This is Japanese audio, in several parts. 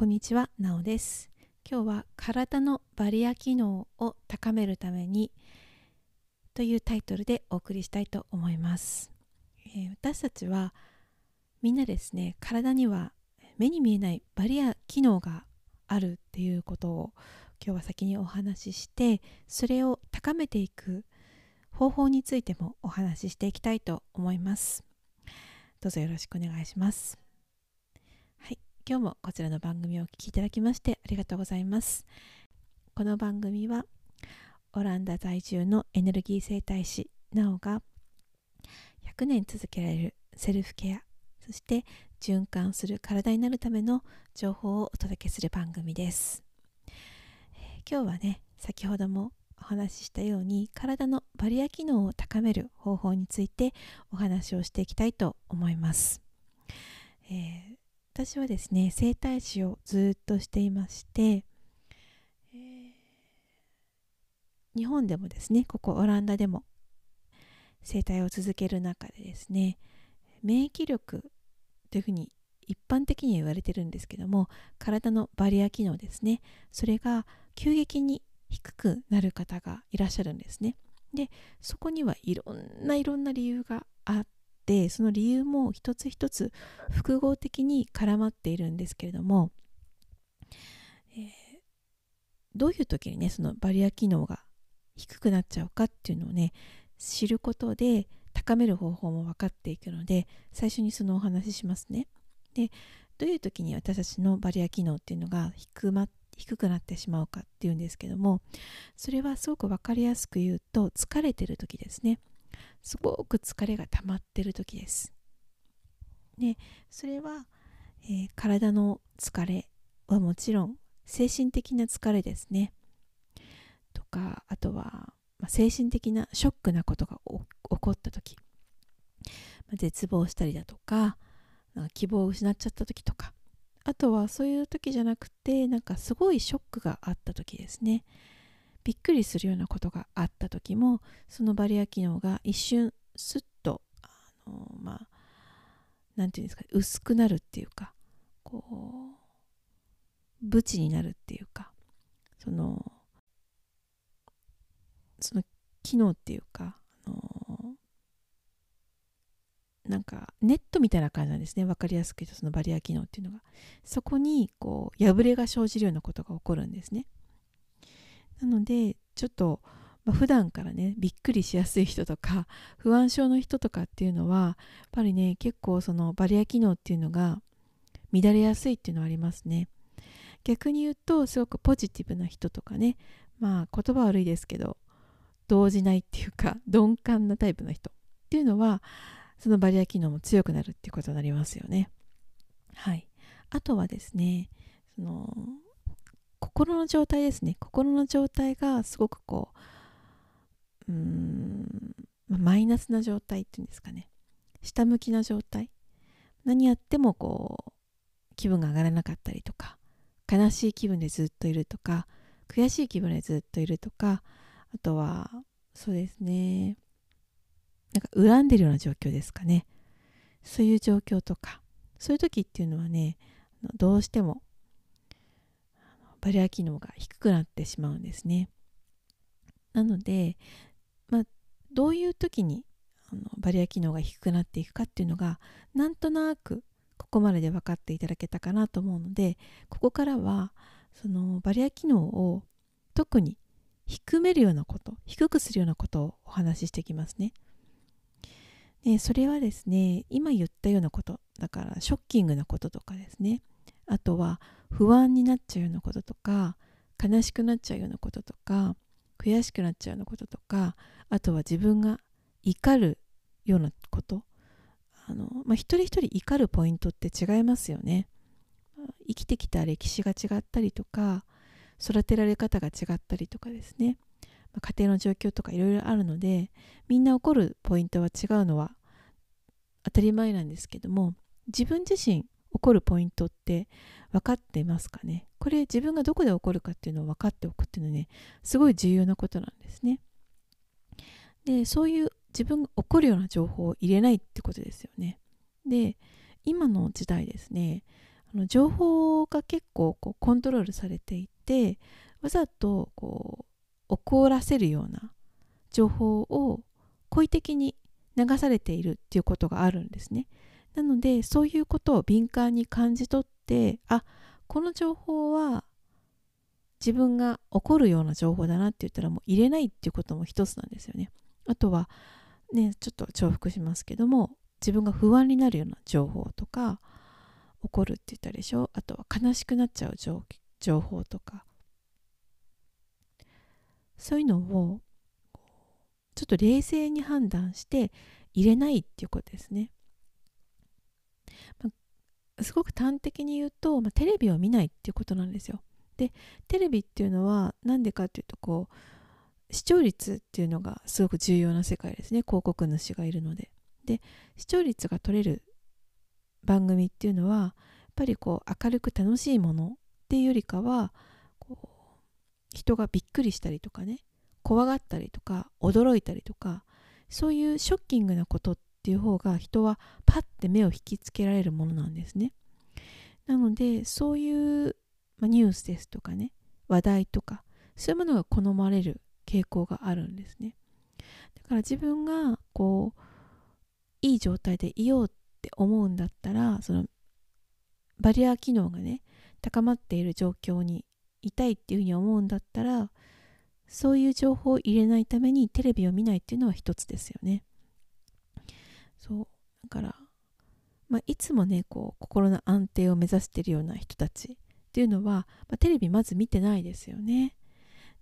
こんにちは、なおです。今日は体のバリア機能を高めるためにというタイトルでお送りしたいと思います。えー私たちはみんなですね、体には目に見えないバリア機能があるっていうことを今日は先にお話しして、それを高めていく方法についてもお話ししていきたいと思います。どうぞよろしくお願いします。今日もこちらの番組をお聞きいただきましてありがとうございます。この番組はオランダ在住のエネルギー生態師なおが100年続けられるセルフケアそして循環する体になるための情報をお届けする番組です。えー今日はね先ほどもお話ししたように体のバリア機能を高める方法についてお話をしていきたいと思います。えー私はですね整体師をずっとしていまして、えー日本でもですねここオランダでも整体を続ける中でですね免疫力というふうに一般的には言われてるんですけども体のバリア機能ですねそれが急激に低くなる方がいらっしゃるんですね。でそこにはいろんないろんな理由があってその理由も一つ一つ複合的に絡まっているんですけれども、えーどういう時にねそのバリア機能が低くなっちゃうかっていうのをね知ることで高める方法も分かっていくので最初にそのお話ししますね。でどういう時に私たちのバリア機能っていうのが低,、ま、低くなってしまうかっていうんですけどもそれはすごく分かりやすく言うと疲れてる時ですねすごく疲れが溜まってる時です。でそれは、えー体の疲れはもちろん精神的な疲れですね。とかあとは、まあ精神的なショックなことが起こった時、まあ絶望したりだとかなんか希望を失っちゃった時とか。あとはそういう時じゃなくてなんかすごいショックがあった時ですね。びっくりするようなことがあった時もそのバリア機能が一瞬スッとあのまあなんていうんですか薄くなるっていうかこうブチになるっていうかそのその機能っていうかあのなんかネットみたいな感じなんですね。分かりやすく言うとそのバリア機能っていうのが。そこにこう破れが生じるようなことが起こるんですね。なのでちょっと、まあ、普段からねびっくりしやすい人とか 不安症の人とかっていうのはやっぱりね結構そのバリア機能っていうのが乱れやすいっていうのはありますね。逆に言うとすごくポジティブな人とかねまあ言葉悪いですけど動じないっていうか 鈍感なタイプの人っていうのはそのバリア機能も強くなるっていうことになりますよね。はい。あとはですねその心の状態ですね。心の状態がすごくこううーんマイナスな状態っていうんですかね。下向きな状態。何やってもこう気分が上がらなかったりとか悲しい気分でずっといるとか悔しい気分でずっといるとかあとはそうですね。なんか恨んでるような状況ですかね。そういう状況とか。そういう時っていうのはねどうしてもバリア機能が低くなってしまうんですね。なのでまあどういう時にあのバリア機能が低くなっていくかっていうのがなんとなくここまでで分かっていただけたかなと思うのでここからはそのバリア機能を特に低めるようなこと低くするようなことをお話ししていきますね。でそれはですね今言ったようなことだからショッキングなこととかですね。あとは不安になっちゃうようなこととか悲しくなっちゃうようなこととか悔しくなっちゃうようなこととかあとは自分が怒るようなこと。あの、まあ、一人一人怒るポイントって違いますよね。生きてきた歴史が違ったりとか育てられ方が違ったりとかですね、まあ家庭の状況とかいろいろあるのでみんな怒るポイントは違うのは当たり前なんですけども自分自身怒るポイントって分かってますかね？これ自分がどこで怒るかっていうのを分かっておくっていうのはねすごい重要なことなんですね。でそういう自分が怒るような情報を入れないってことですよね。で今の時代ですねあの情報が結構こうコントロールされていてわざとこう怒らせるような情報を故意的に流されているっていうことがあるんですね。なのでそういうことを敏感に感じ取ってあこの情報は自分が怒るような情報だなって言ったらもう入れないっていうことも一つなんですよね。あとはねちょっと重複しますけども自分が不安になるような情報とか怒るって言ったでしょ？あとは悲しくなっちゃう情報とかそういうのをちょっと冷静に判断して入れないっていうことですね。まあ、すごく端的に言うと、まあ、テレビを見ないっていうことなんですよ。でテレビっていうのは何でかっていうとこう視聴率っていうのがすごく重要な世界ですね広告主がいるので。で視聴率が取れる番組っていうのはやっぱりこう明るく楽しいものっていうよりかはこう人がびっくりしたりとかね怖がったりとか驚いたりとかそういうショッキングなことっていう方が人はパッて目を引きつけられるものなんですね。なのでそういう、ま、ニュースですとかね話題とかそういうものが好まれる傾向があるんですね。だから自分がこういい状態でいようって思うんだったらそのバリア機能がね高まっている状況にいたいっていうふうに思うんだったらそういう情報を入れないためにテレビを見ないっていうのは一つですよね。そうだから、まあ、いつもねこう心の安定を目指してるような人たちっていうのは、まあ、テレビまず見てないですよね。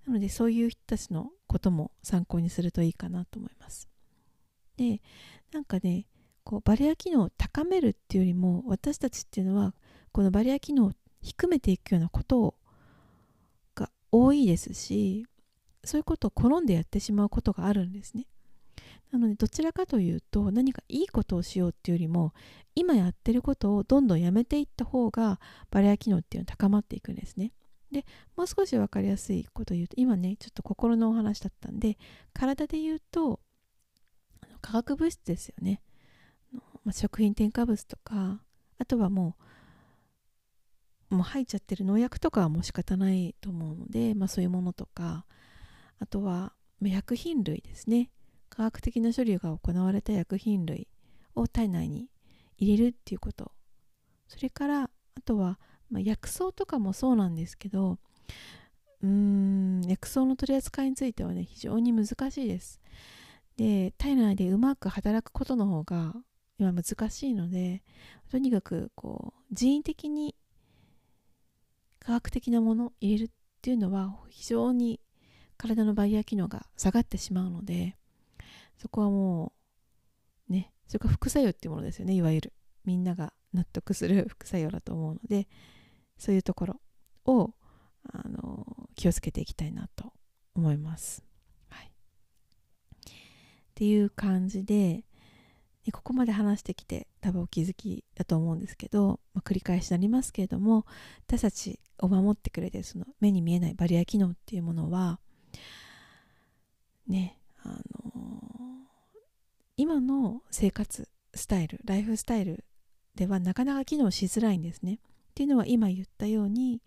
なのでそういう人たちのことも参考にするといいかなと思います。でなんかねこうバリア機能を高めるっていうよりも私たちっていうのはこのバリア機能を低めていくようなことをが多いですしそういうことを好んでやってしまうことがあるんですね。なのでどちらかというと何かいいことをしようっていうよりも今やってることをどんどんやめていった方がバリア機能っていうのは高まっていくんですね。でもう少し分かりやすいことを言うと今ねちょっと心のお話だったんで体で言うと化学物質ですよね、まあ、食品添加物とかあとはもうもう入っちゃってる農薬とかはもう仕方ないと思うので、まあ、そういうものとかあとは薬品類ですね科学的な処理が行われた薬品類を体内に入れるっていうこと。それからあとは、まあ、薬草とかもそうなんですけどうーん薬草の取り扱いについてはね非常に難しいです。で体内でうまく働くことの方が今難しいのでとにかくこう人為的に科学的なものを入れるっていうのは非常に体のバイヤー機能が下がってしまうのでそこはもうねそれから副作用っていうものですよね。いわゆる。みんなが納得する副作用だと思うのでそういうところをあの気をつけていきたいなと思います。はい、っていう感じでここまで話してきて多分お気づきだと思うんですけど、まあ、繰り返しになりますけれども私たちを守ってくれてその目に見えないバリア機能っていうものはね、今の生活スタイルライフスタイルではなかなか機能しづらいんですね。っていうのは今言ったように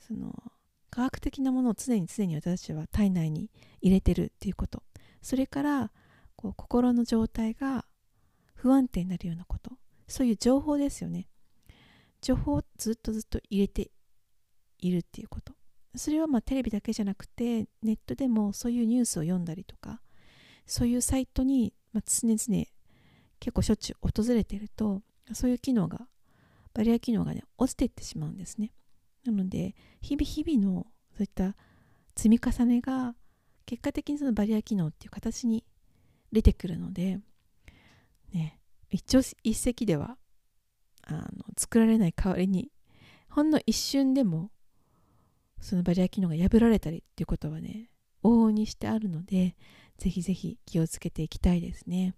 その科学的なものを常に常に私たちは体内に入れてるっていうこと。それからこう心の状態が不安定になるようなこと。そういう情報ですよね。情報をずっとずっと入れているっていうこと。それはまあテレビだけじゃなくてネットでもそういうニュースを読んだりとかそういうサイトに、まあ、常々結構しょっちゅう訪れてるとそういう機能がバリア機能がね落ちていってしまうんですね。なので日々日々のそういった積み重ねが結果的にそのバリア機能っていう形に出てくるのでね一朝一夕ではあの作られない代わりにほんの一瞬でもそのバリア機能が破られたりっていうことはね往々にしてあるのでぜひぜひ気をつけていきたいですね。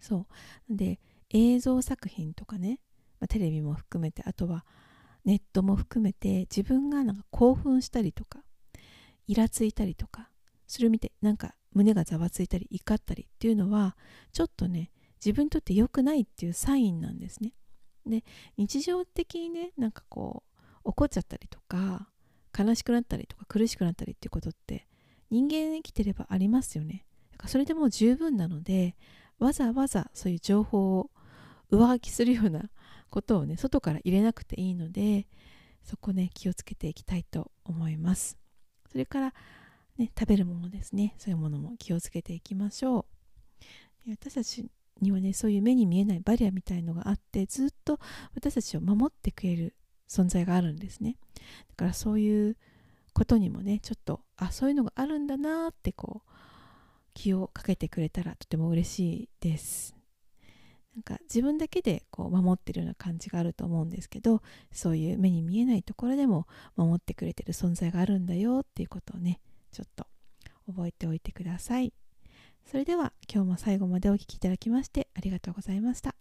そう。で映像作品とかね、まあ、テレビも含めてあとはネットも含めて自分がなんか興奮したりとかイラついたりとかそれを見てなんか胸がざわついたり怒ったりっていうのはちょっとね自分にとって良くないっていうサインなんですね。で日常的にねなんかこう怒っちゃったりとか悲しくなったりとか苦しくなったりっていうことって人間生きてればありますよね。だからそれでもう十分なのでわざわざそういう情報を上書きするようなことをね外から入れなくていいのでそこね気をつけていきたいと思います。それからね食べるものですね。そういうものも気をつけていきましょう。私たちにはねそういう目に見えないバリアみたいのがあってずっと私たちを守ってくれる存在があるんですね。だからそういうことにもねちょっとあそういうのがあるんだなってこう気をかけてくれたらとても嬉しいです。なんか自分だけでこう守ってるような感じがあると思うんですけどそういう目に見えないところでも守ってくれてる存在があるんだよっていうことをねちょっと覚えておいてください。それでは今日も最後までお聴きいただきましてありがとうございました。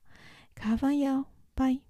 カーバンヤオバイ